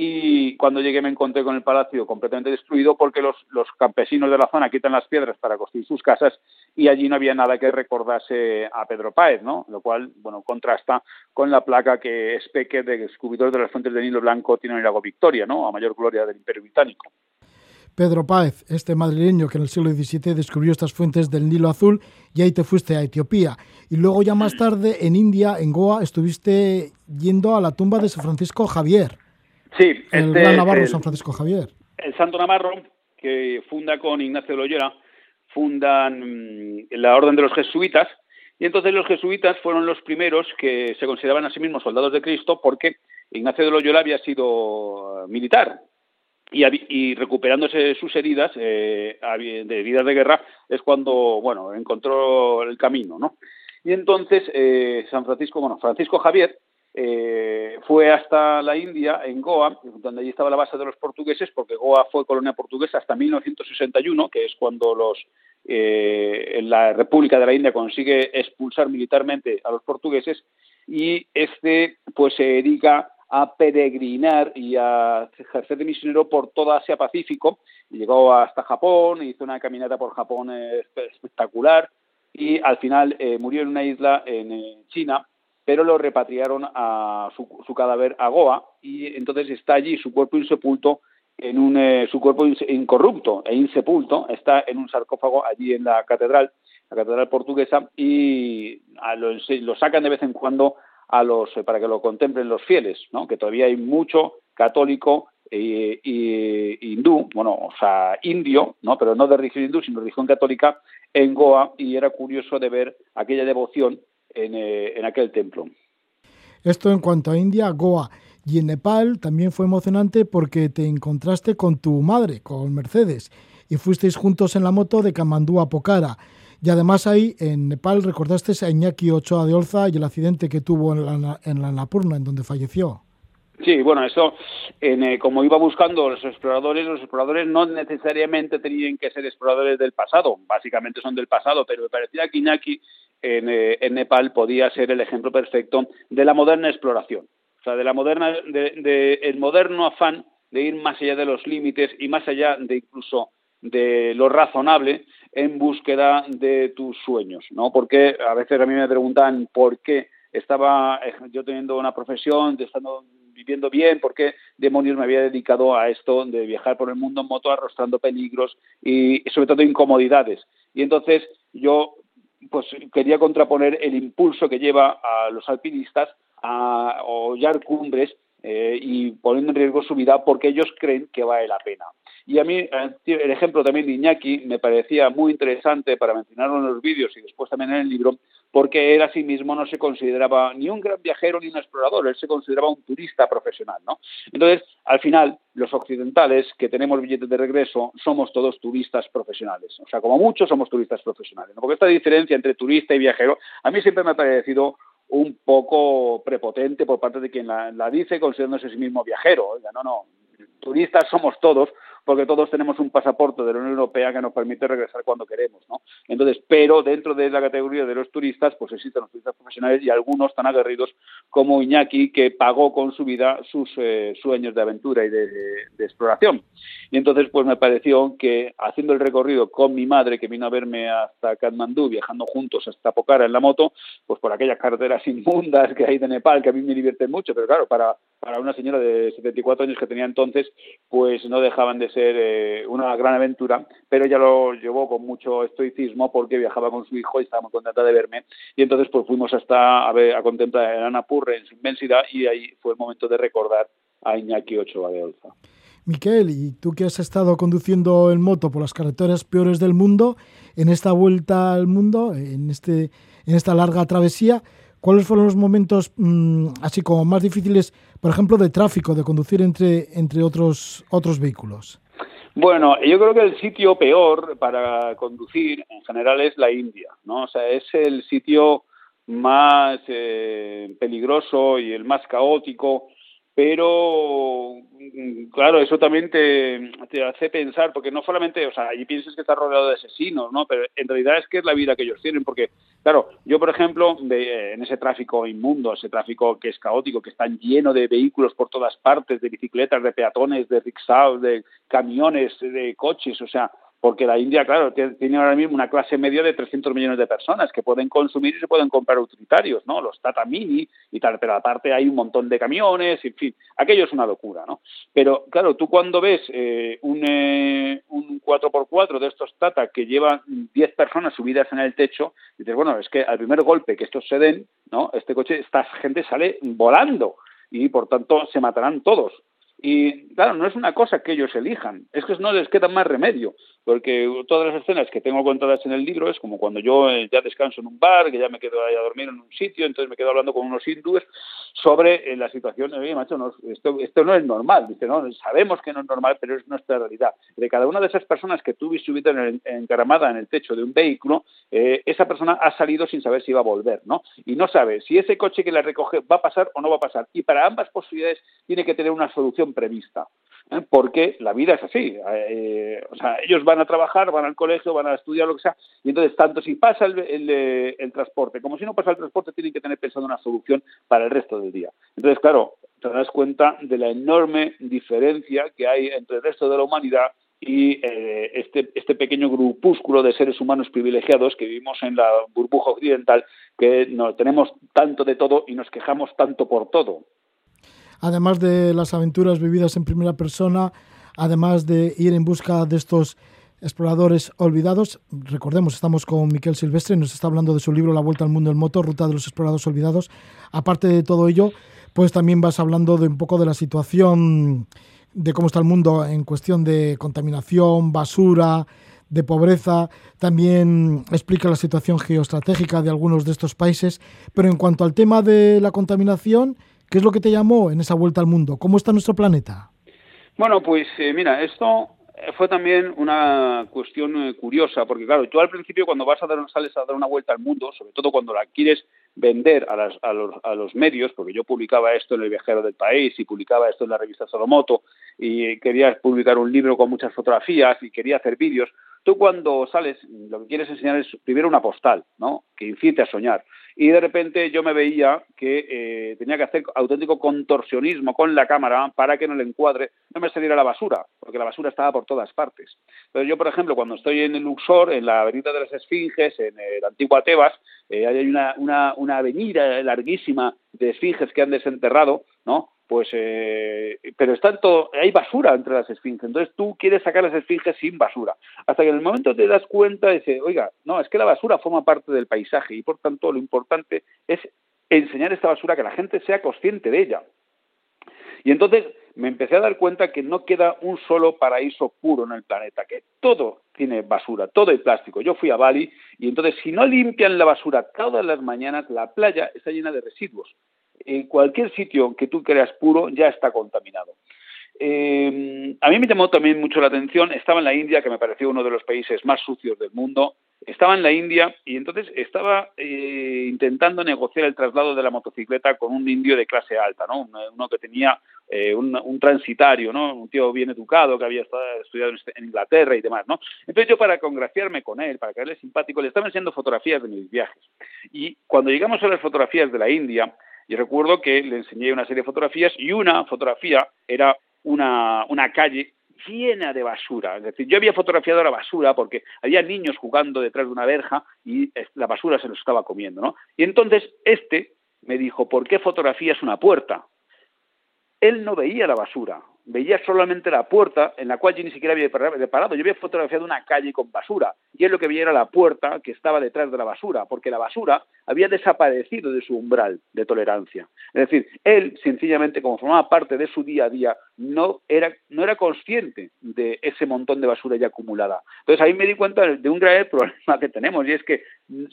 y cuando llegué me encontré con el palacio completamente destruido porque los, campesinos de la zona quitan las piedras para construir sus casas y allí no había nada que recordase a Pedro Páez, ¿no? Lo cual, bueno, contrasta con la placa que Specker, de descubridor de las fuentes de Nilo Blanco, tiene en el lago Victoria, ¿no? A mayor gloria del Imperio Británico. Pedro Páez, este madrileño que en el siglo XVII descubrió estas fuentes del Nilo Azul y ahí te fuiste a Etiopía. Y luego ya más tarde en India, en Goa, estuviste yendo a la tumba de San Francisco Javier. Sí, el este gran Navarro San Francisco Javier. El Santo Navarro, que funda con Ignacio de Loyola, fundan mm, la Orden de los Jesuitas, y entonces los jesuitas fueron los primeros que se consideraban a sí mismos soldados de Cristo porque Ignacio de Loyola había sido militar y, recuperándose sus heridas, eh, de heridas de guerra, es cuando, bueno, encontró el camino, ¿no? Y entonces eh, San Francisco, bueno, Francisco Javier eh, fue hasta la India, en Goa, donde allí estaba la base de los portugueses, porque Goa fue colonia portuguesa hasta 1961, que es cuando los, eh, la República de la India consigue expulsar militarmente a los portugueses, y este pues se dedica a peregrinar y a ejercer de misionero por toda Asia Pacífico. Llegó hasta Japón, hizo una caminata por Japón eh, espectacular y al final murió en una isla en China pero lo repatriaron a su, cadáver a Goa y entonces está allí su cuerpo insepulto en un eh, su cuerpo incorrupto e insepulto está en un sarcófago allí en la catedral la catedral portuguesa y lo, sacan de vez en cuando a los eh, para que lo contemplen los fieles ¿no? que todavía hay mucho católico e, hindú bueno o sea indio no pero no de religión hindú sino de religión católica en Goa y era curioso de ver aquella devoción eh, en, aquel templo. Esto en cuanto a India, Goa. Y en Nepal también fue emocionante porque te encontraste con tu madre, con Mercedes, y fuisteis juntos en la moto de Kamandú a Pokhara. Y además ahí en Nepal recordaste a Iñaki Ochoa de Olza y el accidente que tuvo en la, en la Napurna, en donde falleció. Sí, bueno, eso, eh, como iba buscando los exploradores, los exploradores no necesariamente tenían que ser exploradores del pasado, básicamente son del pasado, pero me parecía que Iñaki eh, en, Nepal podía ser el ejemplo perfecto de la moderna exploración, o sea, de la moderna, de, el moderno afán de ir más allá de los límites y más allá de incluso de lo razonable en búsqueda de tus sueños, ¿no? Porque a veces a mí me preguntan por qué estaba yo teniendo una profesión, estando viviendo bien, por qué demonios me había dedicado a esto de viajar por el mundo en moto arrastrando peligros y sobre todo incomodidades. Y entonces yo pues quería contraponer el impulso que lleva a los alpinistas a hollar cumbres eh, y poniendo en riesgo su vida porque ellos creen que vale la pena. Y a mí eh, el ejemplo también de Iñaki me parecía muy interesante para mencionarlo en los vídeos y después también en el libro, porque él a sí mismo no se consideraba ni un gran viajero ni un explorador, él se consideraba un turista profesional, ¿no? Entonces, al final, los occidentales que tenemos billetes de regreso somos todos turistas profesionales, o sea, como muchos somos turistas profesionales, ¿no? porque esta diferencia entre turista y viajero a mí siempre me ha parecido un poco prepotente por parte de quien la, la dice considerándose a sí mismo viajero. Oiga, no, no, turistas somos todos, porque todos tenemos un pasaporte de la Unión Europea que nos permite regresar cuando queremos, ¿no? Entonces, pero dentro de la categoría de los turistas, pues existen los turistas profesionales y algunos tan aguerridos como Iñaki, que pagó con su vida sus eh, sueños de aventura y de, exploración. Y entonces, pues me pareció que haciendo el recorrido con mi madre, que vino a verme hasta Katmandú, viajando juntos hasta Pokhara en la moto, pues por aquellas carreteras inmundas que hay de Nepal, que a mí me divierten mucho, pero claro, para para una señora de 74 años que tenía entonces, pues no dejaban de ser eh, una gran aventura, pero ella lo llevó con mucho estoicismo porque viajaba con su hijo y estaba muy contenta de verme. Y entonces pues fuimos hasta a, ver, a contemplar el Anapurre en su inmensidad y ahí fue el momento de recordar a Iñaki Ochoa de Olza. Miquel, y tú que has estado conduciendo en moto por las carreteras peores del mundo, en esta vuelta al mundo, en, este, en esta larga travesía, ¿cuáles fueron los momentos mm, así como más difíciles, por ejemplo, de tráfico, de conducir entre, entre otros, otros vehículos? Bueno, yo creo que el sitio peor para conducir en general es la India, ¿no? O sea, es el sitio más eh, peligroso y el más caótico pero mm, claro, eso también te, te, hace pensar, porque no solamente, o sea, allí piensas que estás rodeado de asesinos, ¿no? Pero en realidad es que es la vida que ellos tienen, porque, claro, yo, por ejemplo, de, en ese tráfico inmundo, ese tráfico que es caótico, que está lleno de vehículos por todas partes, de bicicletas, de peatones, de rickshaws, de camiones, de coches, o sea, porque la India, claro, tiene ahora mismo una clase media de 300 millones de personas que pueden consumir y se pueden comprar utilitarios, ¿no? Los Tata Mini y tal, pero aparte hay un montón de camiones, en fin, aquello es una locura, ¿no? Pero claro, tú cuando ves eh, un, eh, un 4x4 de estos Tata que llevan 10 personas subidas en el techo, dices, bueno, es que al primer golpe que estos se den, ¿no? Este coche, esta gente sale volando y por tanto se matarán todos. Y claro, no es una cosa que ellos elijan, es que no les queda más remedio, porque todas las escenas que tengo contadas en el libro es como cuando yo eh, ya descanso en un bar, que ya me quedo ahí a dormir en un sitio, entonces me quedo hablando con unos hindúes sobre eh, la situación, oye, macho, no, esto, no es normal, dice, no, sabemos que no es normal, pero es nuestra realidad. De cada una de esas personas que tú viste subida en encaramada en el techo de un vehículo, eh, esa persona ha salido sin saber si va a volver, ¿no? Y no sabe si ese coche que la recoge va a pasar o no va a pasar. Y para ambas posibilidades tiene que tener una solución prevista. ¿Eh? porque la vida es así. Eh, o sea, ellos van a trabajar, van al colegio, van a estudiar, lo que sea, y entonces tanto si pasa el, el, transporte como si no pasa el transporte, tienen que tener pensado una solución para el resto del día. Entonces, claro, te das cuenta de la enorme diferencia que hay entre el resto de la humanidad y eh, este, este pequeño grupúsculo de seres humanos privilegiados que vivimos en la burbuja occidental, que no, tenemos tanto de todo y nos quejamos tanto por todo además de las aventuras vividas en primera persona, además de ir en busca de estos exploradores olvidados. Recordemos, estamos con Miquel Silvestre, nos está hablando de su libro La Vuelta al Mundo en Moto, Ruta de los Exploradores Olvidados. Aparte de todo ello, pues también vas hablando de un poco de la situación de cómo está el mundo en cuestión de contaminación, basura, de pobreza, también explica la situación geoestratégica de algunos de estos países, pero en cuanto al tema de la contaminación, ¿Qué es lo que te llamó en esa vuelta al mundo? ¿Cómo está nuestro planeta? Bueno, pues eh, mira, esto fue también una cuestión eh, curiosa, porque claro, tú al principio cuando vas a dar, sales a dar una vuelta al mundo, sobre todo cuando la quieres vender a, los, a, los, medios, porque yo publicaba esto en El Viajero del País y publicaba esto en la revista Solomoto y quería publicar un libro con muchas fotografías y quería hacer vídeos, tú cuando sales lo que quieres enseñar es primero una postal, ¿no? Que incite a soñar y de repente yo me veía que eh, tenía que hacer auténtico contorsionismo con la cámara para que en el encuadre no me saliera la basura, porque la basura estaba por todas partes. Pero yo, por ejemplo, cuando estoy en el Luxor, en la avenida de las Esfinges, en la antigua Tebas, eh, hay una, una, una avenida larguísima de esfinges que han desenterrado, ¿no? pues eh, pero está todo, hay basura entre las esfinges, entonces tú quieres sacar las esfinges sin basura, hasta que en el momento te das cuenta y dices, oiga, no, es que la basura forma parte del paisaje y por tanto lo importante es enseñar esta basura que la gente sea consciente de ella. Y entonces me empecé a dar cuenta que no queda un solo paraíso puro en el planeta, que todo tiene basura, todo hay plástico. Yo fui a Bali y entonces si no limpian la basura todas las mañanas, la playa está llena de residuos en cualquier sitio que tú creas puro ya está contaminado. Eh, a mí me llamó también mucho la atención, estaba en la India, que me pareció uno de los países más sucios del mundo, estaba en la India y entonces estaba eh, intentando negociar el traslado de la motocicleta con un indio de clase alta, ¿no? uno, que tenía eh, un, transitario, ¿no? un tío bien educado que había estudiado este, en Inglaterra y demás. ¿no? Entonces yo para congraciarme con él, para caerle simpático, le estaba enseñando fotografías de mis viajes. Y cuando llegamos a las fotografías de la India, y recuerdo que le enseñé una serie de fotografías y una fotografía era una, una calle llena de basura. Es decir, yo había fotografiado la basura porque había niños jugando detrás de una verja y la basura se los estaba comiendo, ¿no? Y entonces este me dijo, ¿por qué fotografías una puerta? él no veía la basura, veía solamente la puerta en la cual yo ni siquiera había parado. Yo había fotografiado una calle con basura y él lo que veía era la puerta que estaba detrás de la basura, porque la basura había desaparecido de su umbral de tolerancia. Es decir, él sencillamente, como formaba parte de su día a día, no era, no era consciente de ese montón de basura ya acumulada. Entonces ahí me di cuenta de un grave problema que tenemos y es que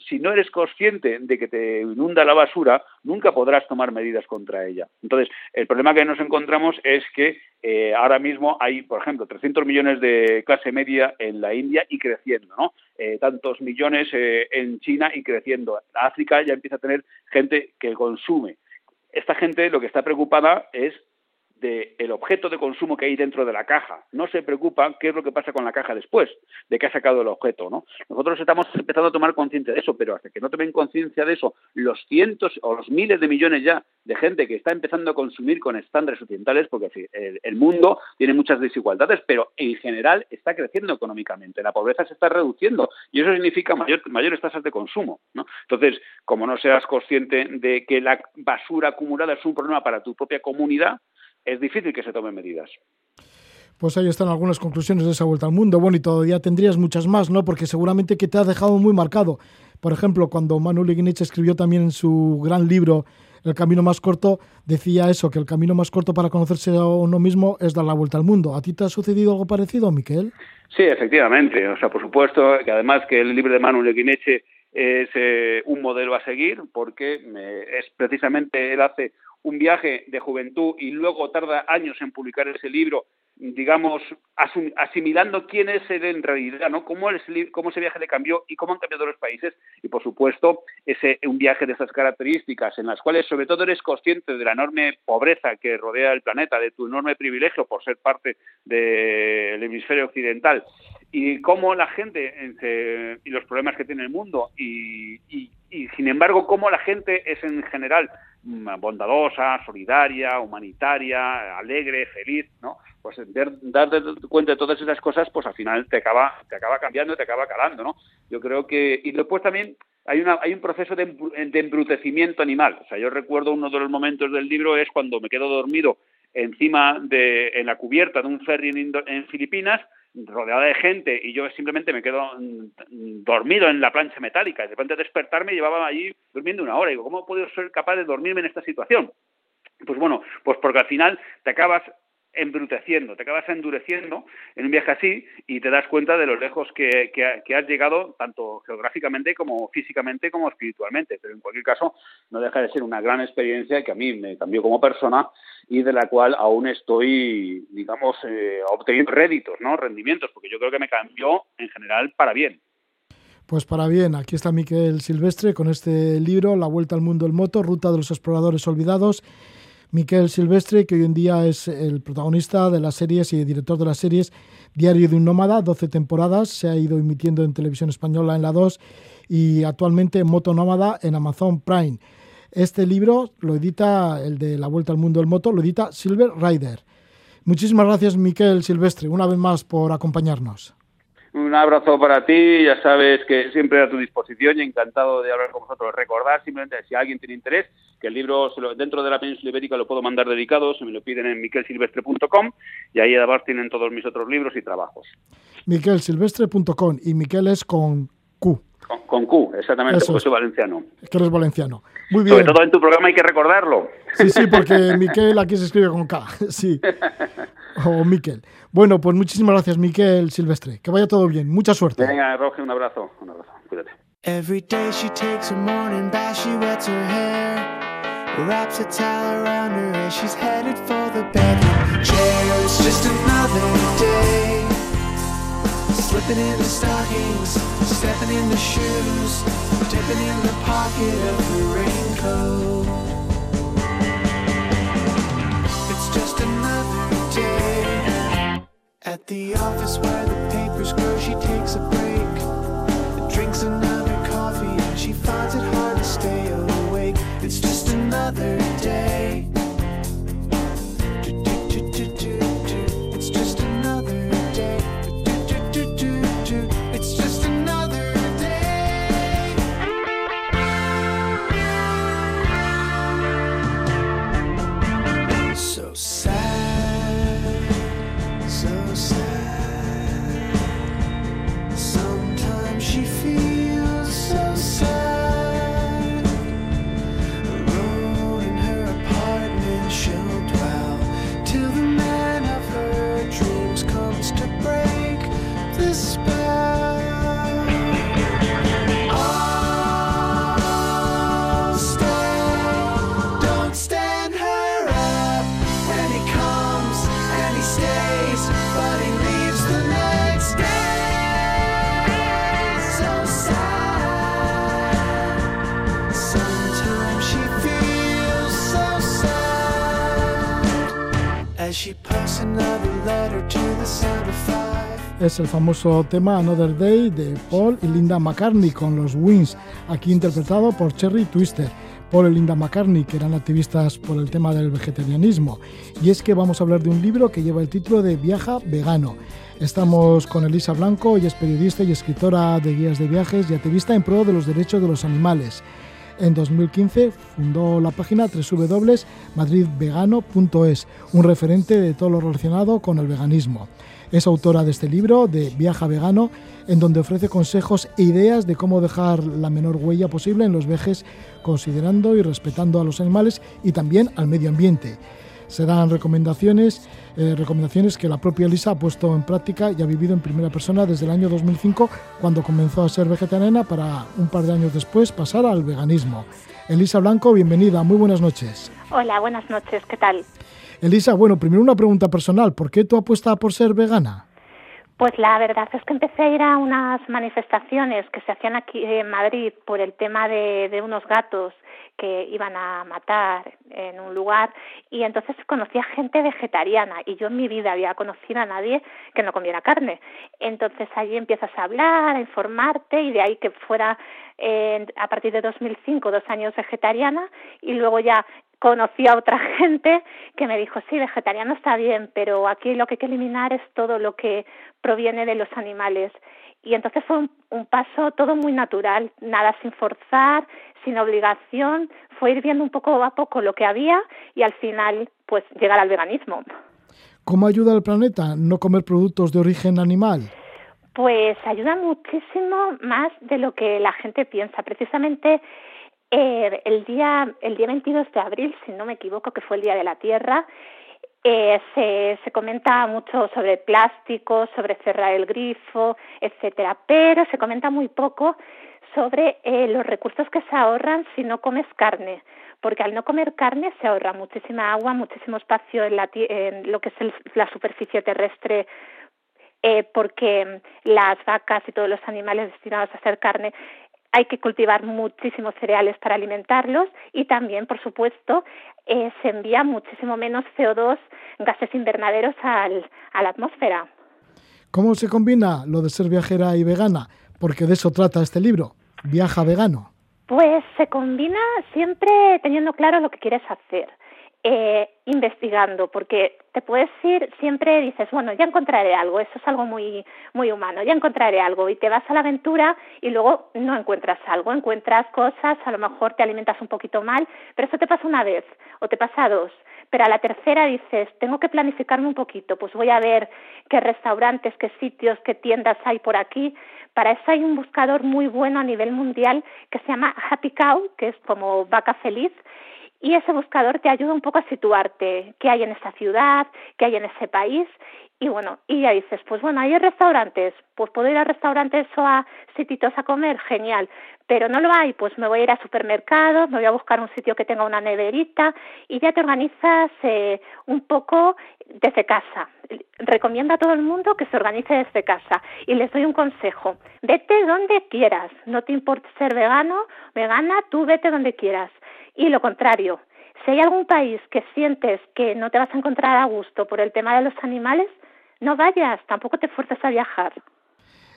si no eres consciente de que te inunda la basura, nunca podrás tomar medidas contra ella. Entonces, el problema que nos encontramos es que eh, ahora mismo hay, por ejemplo, 300 millones de clase media en la India y creciendo, ¿no? Eh, tantos millones eh, en China y creciendo. África ya empieza a tener gente que consume. Esta gente lo que está preocupada es del objeto de consumo que hay dentro de la caja. No se preocupa qué es lo que pasa con la caja después de que ha sacado el objeto. ¿no? Nosotros estamos empezando a tomar conciencia de eso, pero hasta que no tomen conciencia de eso, los cientos o los miles de millones ya de gente que está empezando a consumir con estándares occidentales, porque el, mundo tiene muchas desigualdades, pero en general está creciendo económicamente, la pobreza se está reduciendo y eso significa mayores tasas de consumo. ¿no? Entonces, como no seas consciente de que la basura acumulada es un problema para tu propia comunidad, es difícil que se tomen medidas. Pues ahí están algunas conclusiones de esa vuelta al mundo. Bueno, y todavía tendrías muchas más, ¿no? Porque seguramente que te ha dejado muy marcado. Por ejemplo, cuando Manuel Ignich escribió también en su gran libro El camino más corto, decía eso, que el camino más corto para conocerse a uno mismo es dar la vuelta al mundo. ¿A ti te ha sucedido algo parecido, Miquel? Sí, efectivamente. O sea, por supuesto que además que el libro de Manuel Ignich es eh, un modelo a seguir porque es precisamente él hace un viaje de juventud y luego tarda años en publicar ese libro, digamos, asimilando quién es él en realidad, ¿no? Cómo, cómo ese viaje le cambió y cómo han cambiado los países. Y, por supuesto, ese un viaje de esas características, en las cuales, sobre todo, eres consciente de la enorme pobreza que rodea el planeta, de tu enorme privilegio por ser parte del hemisferio occidental, y cómo la gente, y los problemas que tiene el mundo, y, sin embargo, cómo la gente es en general bondadosa, solidaria, humanitaria, alegre, feliz, ¿no? Pues darte cuenta de todas esas cosas, pues al final te acaba, te acaba cambiando, te acaba calando, ¿no? Yo creo que y después también hay una, hay un proceso de, de embrutecimiento animal. O sea, yo recuerdo uno de los momentos del libro es cuando me quedo dormido encima de en la cubierta de un ferry en Filipinas rodeada de gente y yo simplemente me quedo mm, dormido en la plancha metálica. Y de repente despertarme llevaba allí durmiendo una hora. Y digo, ¿cómo puedo ser capaz de dormirme en esta situación? Pues bueno, pues porque al final te acabas embruteciendo, te acabas endureciendo en un viaje así y te das cuenta de lo lejos que, que, has llegado, tanto geográficamente como físicamente como espiritualmente. Pero en cualquier caso, no deja de ser una gran experiencia que a mí me cambió como persona y de la cual aún estoy, digamos, eh, obteniendo réditos, ¿no? rendimientos, porque yo creo que me cambió en general para bien. Pues para bien, aquí está Miquel Silvestre con este libro, La Vuelta al Mundo del Moto, Ruta de los Exploradores Olvidados. Miquel Silvestre, que hoy en día es el protagonista de las series y el director de las series Diario de un Nómada, 12 temporadas, se ha ido emitiendo en televisión española en la 2 y actualmente Moto Nómada en Amazon Prime. Este libro lo edita, el de La Vuelta al Mundo del Moto, lo edita Silver Rider. Muchísimas gracias, Miquel Silvestre, una vez más por acompañarnos. Un abrazo para ti, ya sabes que siempre a tu disposición y encantado de hablar con vosotros. Recordad simplemente, si alguien tiene interés, que el libro dentro de la península ibérica lo puedo mandar dedicado, se me lo piden en miquelsilvestre.com y ahí además tienen todos mis otros libros y trabajos. miquelsilvestre.com y Miquel es con Q. Con, Q, exactamente, porque soy valenciano. Es que eres valenciano. Muy bien. Sobre todo en tu programa hay que recordarlo. Sí, sí, porque Miquel aquí se escribe con K, sí. O Miquel. Bueno, pues muchísimas gracias, Miquel Silvestre. Que vaya todo bien. Mucha suerte. Venga, Roge, un abrazo. Un abrazo. Cuídate. Every day she takes her morning bath, she wets her hair, wraps a towel around her as she's headed for the bedroom chair. It's just another day. Slipping in the stockings, stepping in the shoes, dipping in the pocket of her raincoat. It's just another day. At the office where the papers grow, she takes a break, drinks another coffee, and she finds it hard to stay awake. It's just another day. so sad. Es el famoso tema Another Day de Paul y Linda McCartney con los Wings, aquí interpretado por Cherry Twister. Paul y Linda McCartney, que eran activistas por el tema del vegetarianismo. Y es que vamos a hablar de un libro que lleva el título de Viaja Vegano. Estamos con Elisa Blanco, ella es periodista y escritora de guías de viajes y activista en pro de los derechos de los animales. En 2015 fundó la página www.madridvegano.es, un referente de todo lo relacionado con el veganismo. Es autora de este libro, de Viaja Vegano, en donde ofrece consejos e ideas de cómo dejar la menor huella posible en los viajes, considerando y respetando a los animales y también al medio ambiente. Serán recomendaciones, eh, recomendaciones que la propia Elisa ha puesto en práctica y ha vivido en primera persona desde el año 2005, cuando comenzó a ser vegetariana, para un par de años después pasar al veganismo. Elisa Blanco, bienvenida, muy buenas noches. Hola, buenas noches, ¿qué tal? Elisa, bueno, primero una pregunta personal. ¿Por qué tú apuestas por ser vegana? Pues la verdad es que empecé a ir a unas manifestaciones que se hacían aquí en Madrid por el tema de, unos gatos que iban a matar en un lugar y entonces conocía gente vegetariana y yo en mi vida había conocido a nadie que no comiera carne. Entonces allí empiezas a hablar, a informarte y de ahí que fuera eh, a partir de 2005 dos años vegetariana y luego ya conocí a otra gente que me dijo, sí, vegetariano está bien, pero aquí lo que hay que eliminar es todo lo que proviene de los animales. Y entonces fue un, paso todo muy natural, nada sin forzar, sin obligación, fue ir viendo un poco a poco lo que había y al final pues llegar al veganismo. ¿Cómo ayuda al planeta no comer productos de origen animal? Pues ayuda muchísimo más de lo que la gente piensa. Precisamente eh, el día el día 22 de abril, si no me equivoco, que fue el día de la Tierra, eh, se, se comenta mucho sobre plástico, sobre cerrar el grifo, etcétera, pero se comenta muy poco sobre eh, los recursos que se ahorran si no comes carne, porque al no comer carne se ahorra muchísima agua, muchísimo espacio en, la, en lo que es la superficie terrestre eh, porque las vacas y todos los animales destinados a hacer carne hay que cultivar muchísimos cereales para alimentarlos y también, por supuesto, eh, se envía muchísimo menos CO2, gases invernaderos al, a la atmósfera. ¿Cómo se combina lo de ser viajera y vegana? Porque de eso trata este libro, Viaja Vegano. Pues se combina siempre teniendo claro lo que quieres hacer eh, investigando, porque te puedes ir, siempre dices, bueno, ya encontraré algo, eso es algo muy, muy humano, ya encontraré algo, y te vas a la aventura y luego no encuentras algo, encuentras cosas, a lo mejor te alimentas un poquito mal, pero eso te pasa una vez o te pasa dos. Pero a la tercera dices, tengo que planificarme un poquito, pues voy a ver qué restaurantes, qué sitios, qué tiendas hay por aquí. Para eso hay un buscador muy bueno a nivel mundial que se llama Happy Cow, que es como vaca feliz, y ese buscador te ayuda un poco a situarte, qué hay en esa ciudad, qué hay en ese país y bueno, y ya dices, pues bueno, hay restaurantes, pues puedo ir a restaurantes o a sitios a comer, genial, pero no lo hay, pues me voy a ir a supermercados, me voy a buscar un sitio que tenga una neverita y ya te organizas eh, un poco desde casa. Recomiendo a todo el mundo que se organice desde casa y les doy un consejo, vete donde quieras, no te importa ser vegano, vegana, tú vete donde quieras y lo contrario, si hay algún país que sientes que no te vas a encontrar a gusto por el tema de los animales, no vayas, tampoco te fuerces a viajar.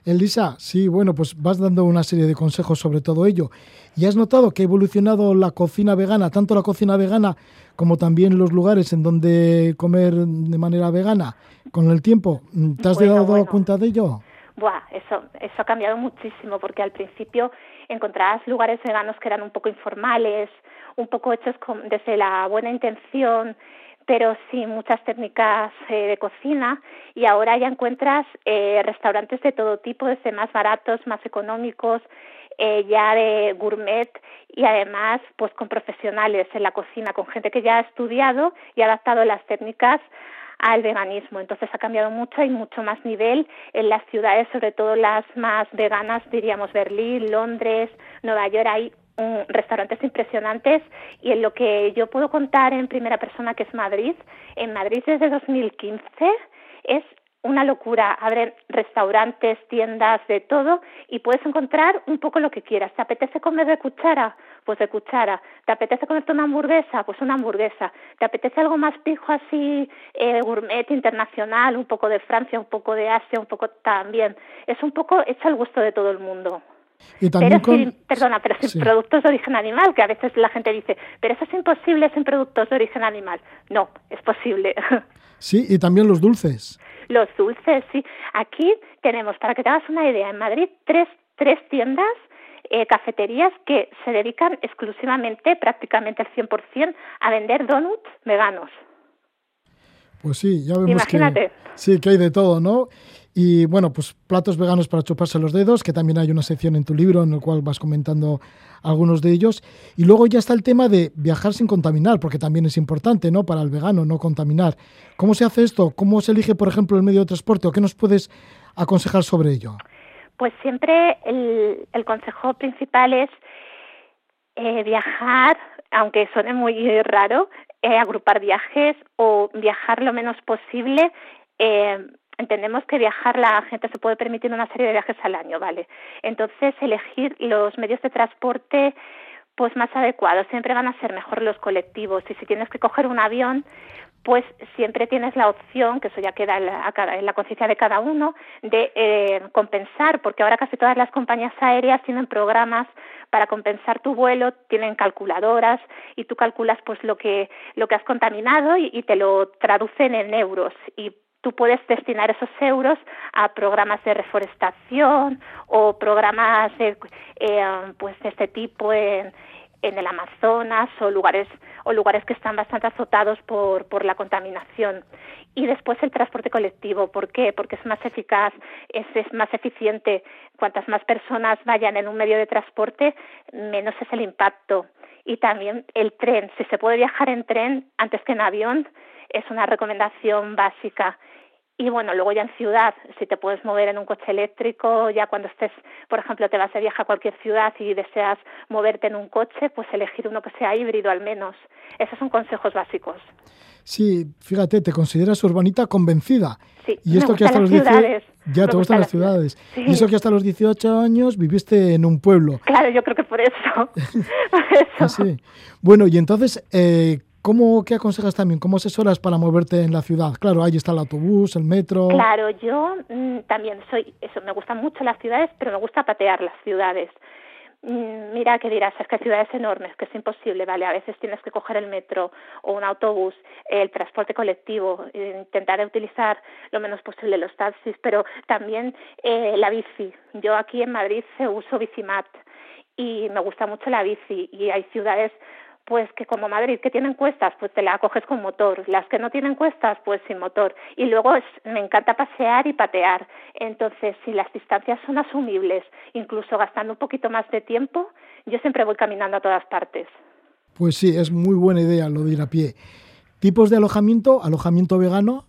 Elisa, sí, bueno, pues vas dando una serie de consejos sobre todo ello. ¿Y has notado que ha evolucionado la cocina vegana, tanto la cocina vegana como también los lugares en donde comer de manera vegana con el tiempo? ¿Te has dado cuenta de ello? Buah, eso, eso ha cambiado muchísimo porque al principio encontrabas lugares veganos que eran un poco informales, un poco hechos con, desde la buena intención, pero sin muchas técnicas eh, de cocina y ahora ya encuentras eh, restaurantes de todo tipo, desde más baratos, más económicos, eh, ya de gourmet y además pues con profesionales en la cocina, con gente que ya ha estudiado y ha adaptado las técnicas al veganismo. Entonces ha cambiado mucho, hay mucho más nivel en las ciudades, sobre todo las más veganas, diríamos Berlín, Londres, Nueva York, hay restaurantes impresionantes y en lo que yo puedo contar en primera persona que es Madrid, en Madrid desde 2015 es una locura. Abren restaurantes, tiendas, de todo y puedes encontrar un poco lo que quieras. ¿Te apetece comer de cuchara? Pues de cuchara. ¿Te apetece comerte una hamburguesa? Pues una hamburguesa. ¿Te apetece algo más pijo así, eh, gourmet internacional, un poco de Francia, un poco de Asia, un poco también? Es un poco hecho al gusto de todo el mundo. Y también pero sin, perdona, pero sin productos de origen animal, que a veces la gente dice, pero eso es imposible sin productos de origen animal. No, es posible. Sí, y también los dulces. Los dulces, sí. Aquí tenemos, para que te hagas una idea, en Madrid tres, tres tiendas, eh, cafeterías que se dedican exclusivamente, prácticamente al 100%, a vender donuts veganos. Pues sí, ya vemos Imagínate. que sí que hay de todo, ¿no? Y bueno, pues platos veganos para chuparse los dedos, que también hay una sección en tu libro en el cual vas comentando algunos de ellos. Y luego ya está el tema de viajar sin contaminar, porque también es importante, ¿no? Para el vegano, no contaminar. ¿Cómo se hace esto? ¿Cómo se elige, por ejemplo, el medio de transporte? ¿O qué nos puedes aconsejar sobre ello? Pues siempre el, el consejo principal es eh, viajar, aunque suene muy raro, eh, agrupar viajes o viajar lo menos posible. Eh, entendemos que viajar la gente se puede permitir una serie de viajes al año, ¿vale? Entonces, elegir los medios de transporte pues más adecuados. Siempre van a ser mejor los colectivos y si tienes que coger un avión, pues siempre tienes la opción, que eso ya queda en la, la conciencia de cada uno, de eh, compensar, porque ahora casi todas las compañías aéreas tienen programas para compensar tu vuelo, tienen calculadoras y tú calculas pues lo que lo que has contaminado y, y te lo traducen en euros y tú puedes destinar esos euros a programas de reforestación o programas de, eh, pues de este tipo en, en el Amazonas o lugares o lugares que están bastante azotados por, por la contaminación. Y después el transporte colectivo. ¿Por qué? Porque es más eficaz, es, es más eficiente. Cuantas más personas vayan en un medio de transporte, menos es el impacto. Y también el tren. Si se puede viajar en tren antes que en avión, es una recomendación básica. Y bueno, luego ya en ciudad, si te puedes mover en un coche eléctrico, ya cuando estés, por ejemplo, te vas de viaje a cualquier ciudad y deseas moverte en un coche, pues elegir uno que sea híbrido al menos. Esos son consejos básicos. Sí, fíjate, te consideras urbanita convencida. Sí, y esto me que hasta los las 18 ciudades. ya Me te gustan las ciudades. Y eso que hasta los 18 años viviste en un pueblo. Claro, yo creo que por eso. por eso. Ah, sí. Bueno, y entonces, eh, ¿cómo, ¿qué aconsejas también? ¿Cómo asesoras para moverte en la ciudad? Claro, ahí está el autobús, el metro. Claro, yo mm, también soy, eso, me gustan mucho las ciudades, pero me gusta patear las ciudades. Mm, Mira, que dirás, es que hay ciudades enormes, que es imposible, ¿vale? A veces tienes que coger el metro o un autobús, el transporte colectivo, eh, intentar utilizar lo menos posible los taxis, pero también eh, la bici. Yo aquí en Madrid uso Bicimat y me gusta mucho la bici y hay ciudades pues que como Madrid que tienen cuestas pues te la coges con motor las que no tienen cuestas pues sin motor y luego es, me encanta pasear y patear entonces si las distancias son asumibles incluso gastando un poquito más de tiempo yo siempre voy caminando a todas partes Pues sí, es muy buena idea lo de ir a pie. ¿Tipos de alojamiento? ¿Alojamiento vegano?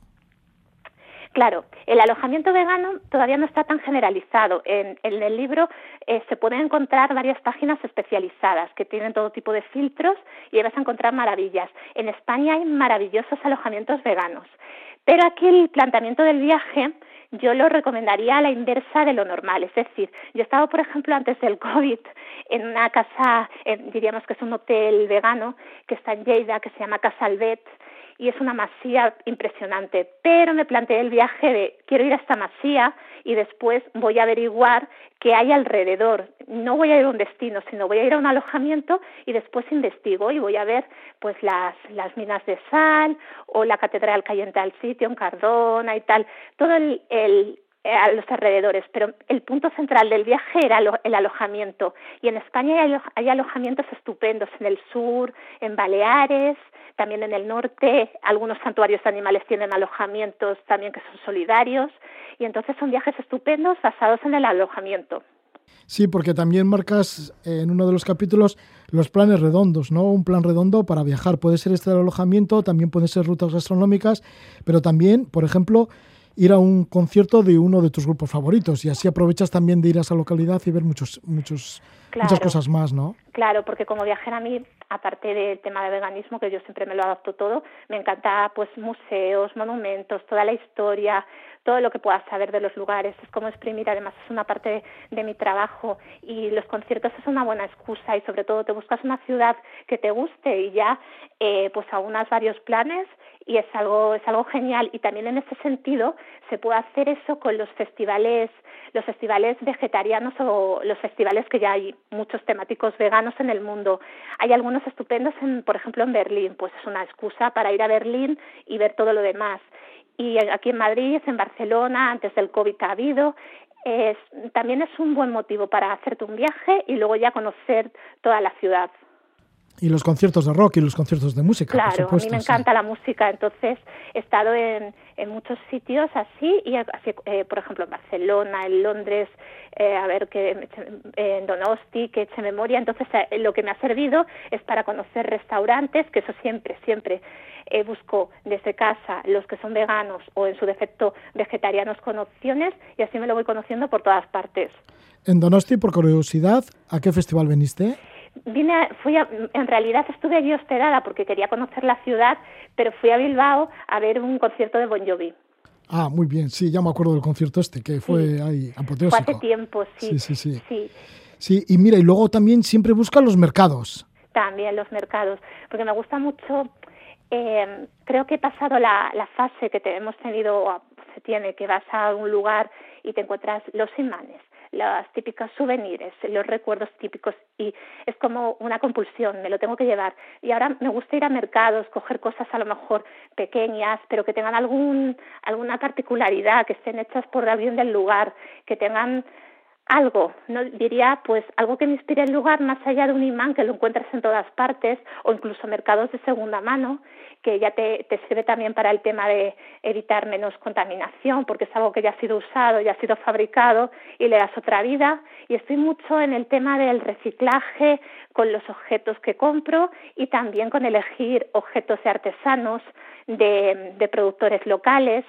Claro, el alojamiento vegano todavía no está tan generalizado. En, en el libro eh, se pueden encontrar varias páginas especializadas que tienen todo tipo de filtros y vas a encontrar maravillas. En España hay maravillosos alojamientos veganos. Pero aquí el planteamiento del viaje yo lo recomendaría a la inversa de lo normal. Es decir, yo he estado, por ejemplo, antes del COVID en una casa, en, diríamos que es un hotel vegano que está en Lleida, que se llama Casa Albet, y es una masía impresionante. Pero me planteé el viaje de quiero ir a esta masía y después voy a averiguar qué hay alrededor. No voy a ir a un destino, sino voy a ir a un alojamiento y después investigo y voy a ver pues las, las minas de sal o la catedral en tal sitio, en Cardona y tal. Todo el, el a los alrededores, pero el punto central del viaje era el alojamiento. Y en España hay, alojamientos estupendos en el sur, en Baleares, también en el norte, algunos santuarios de animales tienen alojamientos también que son solidarios y entonces son viajes estupendos basados en el alojamiento. Sí, porque también marcas en uno de los capítulos los planes redondos, ¿no? Un plan redondo para viajar. Puede ser este alojamiento, también pueden ser rutas gastronómicas, pero también, por ejemplo, ir a un concierto de uno de tus grupos favoritos y así aprovechas también de ir a esa localidad y ver muchos muchos muchas cosas más, ¿no? Claro, porque como viajera a mí, aparte del tema de veganismo, que yo siempre me lo adapto todo, me encanta pues museos, monumentos, toda la historia, todo lo que puedas saber de los lugares, es como exprimir, además es una parte de, mi trabajo y los conciertos es una buena excusa y sobre todo te buscas una ciudad que te guste y ya eh, pues aunas varios planes y es algo es algo genial. Y también en ese sentido se puede hacer eso con los festivales los festivales vegetarianos o los festivales que ya hay muchos temáticos veganos en el mundo. Hay algunos estupendos en por ejemplo en Berlín pues es una excusa para ir a Berlín y ver todo lo demás. Y aquí en Madrid en Barcelona antes del covid ha habido es, también es un buen motivo para hacerte un viaje y luego ya conocer toda la ciudad y los conciertos de rock y los conciertos de música. Claro, a mí me encanta la música, entonces he estado en, en muchos sitios así, y así, eh, por ejemplo en Barcelona, en Londres, eh, a ver, que en Donosti, que eche memoria, entonces eh, lo que me ha servido es para conocer restaurantes, que eso siempre, siempre busco desde casa los que son veganos o en su defecto vegetarianos con opciones y así me lo voy conociendo por todas partes. En Donosti, por curiosidad, ¿a qué festival veniste? Vine, fui en realidad estuve allí hospedada porque quería conocer la ciudad, pero fui a Bilbao a ver un concierto de Bon Jovi. Ah, muy bien, sí, ya me acuerdo del concierto este, que fue ahí apoteósico. Fue hace tiempo, sí. Sí, sí, sí. Sí, y mira, y luego también siempre busca los mercados. También los mercados, porque me gusta mucho, eh, creo que he pasado la, la fase que te, hemos tenido, se tiene, que vas a un lugar y te encuentras los imanes, las típicas souvenirs, los recuerdos típicos y es como una compulsión, me lo tengo que llevar. Y ahora me gusta ir a mercados, coger cosas a lo mejor pequeñas, pero que tengan algún, alguna particularidad, que estén hechas por alguien del lugar, que tengan algo, no diría pues algo que me inspire el lugar más allá de un imán que lo encuentras en todas partes o incluso mercados de segunda mano que ya te, sirve también para el tema de evitar menos contaminación porque es algo que ya ha sido usado, ya ha sido fabricado y le das otra vida. Y estoy mucho en el tema del reciclaje con los objetos que compro y también con elegir objetos de artesanos de, de productores locales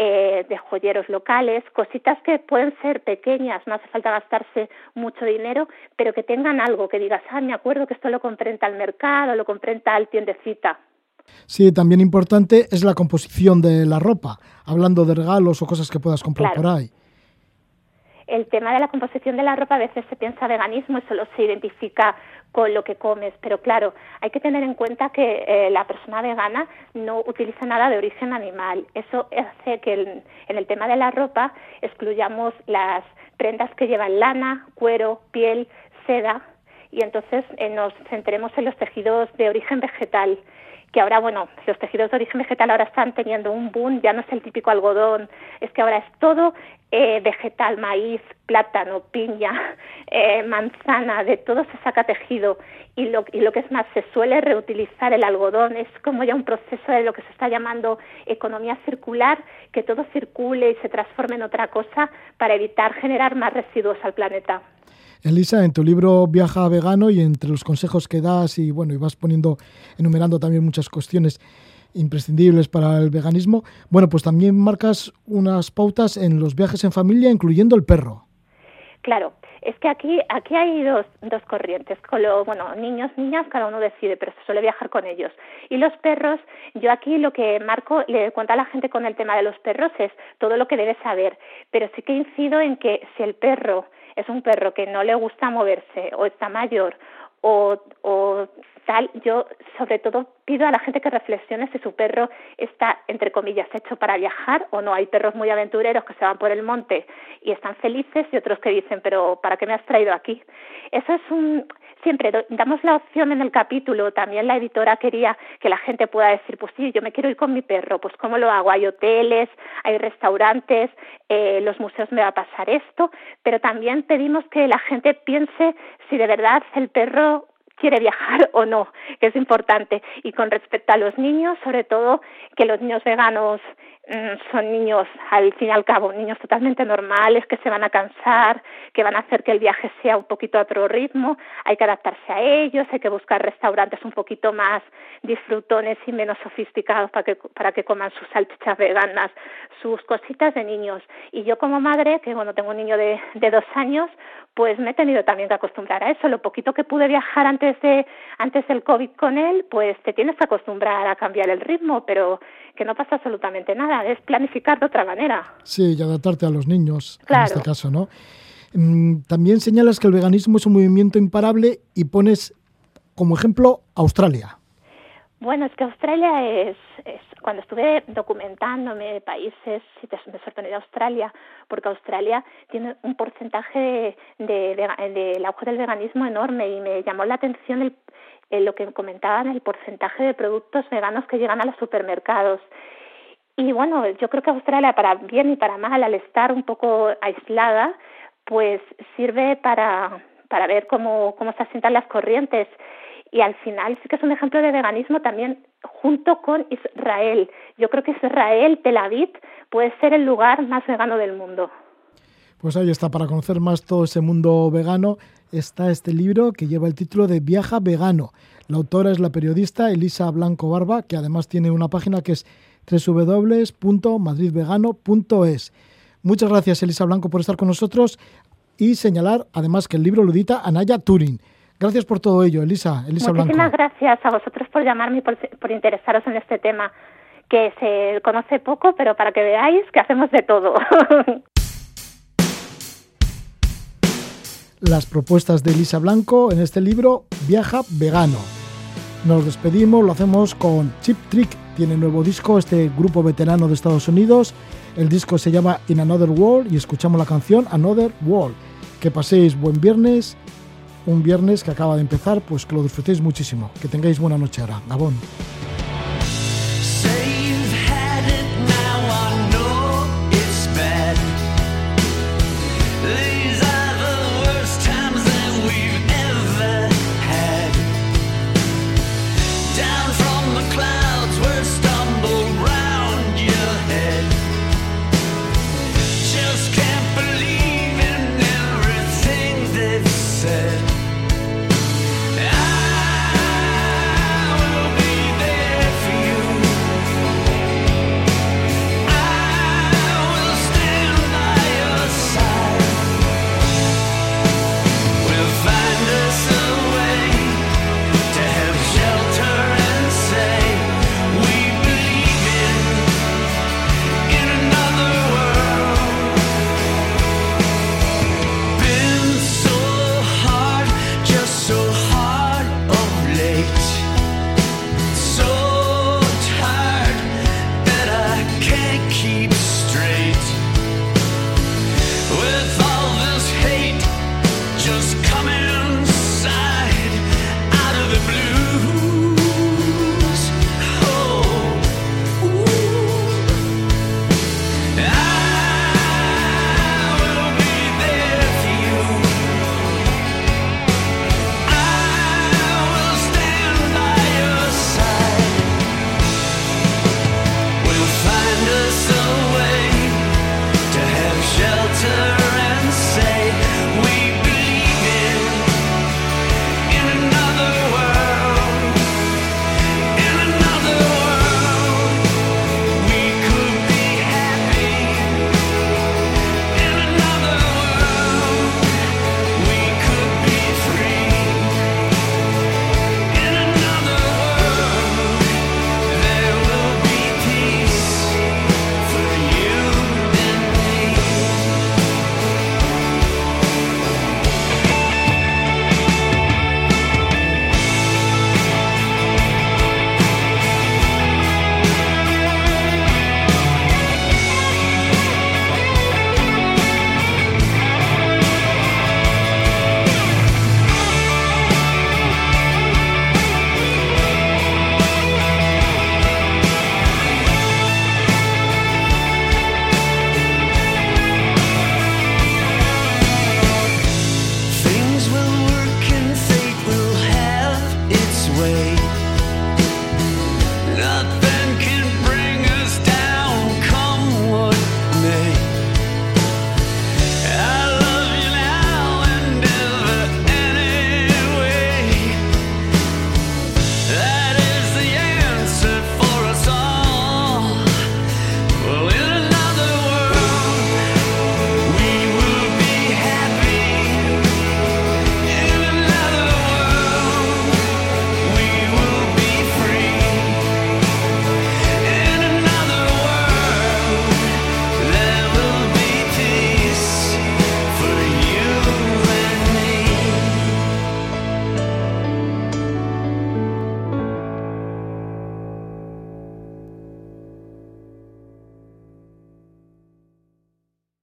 eh, de joyeros locales, cositas que pueden ser pequeñas, no hace falta gastarse mucho dinero, pero que tengan algo, que digas, ah, me acuerdo que esto lo compré en tal mercado, lo compré en tal tiendecita. Sí, también importante es la composición de la ropa, hablando de regalos o cosas que puedas comprar por ahí el tema de la composición de la ropa a veces se piensa veganismo y solo se identifica con lo que comes, pero claro, hay que tener en cuenta que eh, la persona vegana no utiliza nada de origen animal. Eso hace que en el tema de la ropa excluyamos las prendas que llevan lana, cuero, piel, seda y entonces eh, nos centremos en los tejidos de origen vegetal que ahora, bueno, los tejidos de origen vegetal ahora están teniendo un boom, ya no es el típico algodón, es que ahora es todo eh, vegetal, maíz, plátano, piña, eh, manzana, de todo se saca tejido y lo, y lo que es más, se suele reutilizar el algodón, es como ya un proceso de lo que se está llamando economía circular, que todo circule y se transforme en otra cosa para evitar generar más residuos al planeta. Elisa, en tu libro Viaja vegano y entre los consejos que das y bueno, y vas poniendo, enumerando también muchas cuestiones imprescindibles para el veganismo, bueno, pues también marcas unas pautas en los viajes en familia, incluyendo el perro. Claro, es que aquí, aquí hay dos, dos corrientes. Con lo, bueno, niños, niñas, cada uno decide, pero se suele viajar con ellos. Y los perros, yo aquí lo que marco, le cuento a la gente con el tema de los perros es todo lo que debe saber. Pero sí que incido en que si el perro es un perro que no le gusta moverse o está mayor o, o tal, yo sobre todo pido a la gente que reflexione si su perro está, entre comillas, hecho para viajar o no. Hay perros muy aventureros que se van por el monte y están felices y otros que dicen, pero ¿para qué me has traído aquí? Eso es un, siempre damos la opción en el capítulo, también la editora quería que la gente pueda decir, pues sí, yo me quiero ir con mi perro, pues ¿cómo lo hago? Hay hoteles, hay restaurantes, eh, los museos me va a pasar esto, pero también pedimos que la gente piense si de verdad el perro quiere viajar o no, que es importante. Y con respecto a los niños, sobre todo que los niños veganos son niños, al fin y al cabo, niños totalmente normales, que se van a cansar, que van a hacer que el viaje sea un poquito a otro ritmo, hay que adaptarse a ellos, hay que buscar restaurantes un poquito más disfrutones y menos sofisticados para que, para que coman sus salchichas veganas, sus cositas de niños. Y yo como madre, que bueno, tengo un niño de, de dos años, pues me he tenido también que acostumbrar a eso. Lo poquito que pude viajar antes de antes del COVID con él, pues te tienes que acostumbrar a cambiar el ritmo, pero que no pasa absolutamente nada, es planificar de otra manera. Sí, y adaptarte a los niños, en este caso, ¿no? Mm, también señalas que el veganismo es un movimiento imparable y pones como ejemplo Australia. Bueno, es que Australia es, cuando estuve documentándome de países, me sorprendió Australia, porque Australia tiene un porcentaje de, de, del auge del veganismo enorme y me llamó la atención el, lo que comentaban, el porcentaje de productos veganos que llegan a los supermercados. Y bueno, yo creo que Australia, para bien y para mal, al estar un poco aislada, pues sirve para, para ver cómo, cómo se asientan las corrientes. Y al final sí que es un ejemplo de veganismo también junto con Israel. Yo creo que Israel, Tel Aviv, puede ser el lugar más vegano del mundo. Pues ahí está, para conocer más todo ese mundo vegano, está este libro que lleva el título de Viaja Vegano. La autora es la periodista Elisa Blanco Barba, que además tiene una página que es www.madridvegano.es. Muchas gracias, Elisa Blanco, por estar con nosotros y señalar además que el libro lo edita Anaya Turing. Gracias por todo ello, Elisa, Elisa Muchísimas gracias a vosotros por llamarme y por, por interesaros en este tema que se conoce poco, pero para que veáis que hacemos de todo. las propuestas de Elisa Blanco en este libro Viaja Vegano. Nos despedimos, lo hacemos con Chip Trick, tiene nuevo disco, este grupo veterano de Estados Unidos. El disco se llama In Another World y escuchamos la canción Another World. Que paséis buen viernes, un viernes que acaba de empezar, pues que lo disfrutéis muchísimo. Que tengáis buena noche ahora. Gabón.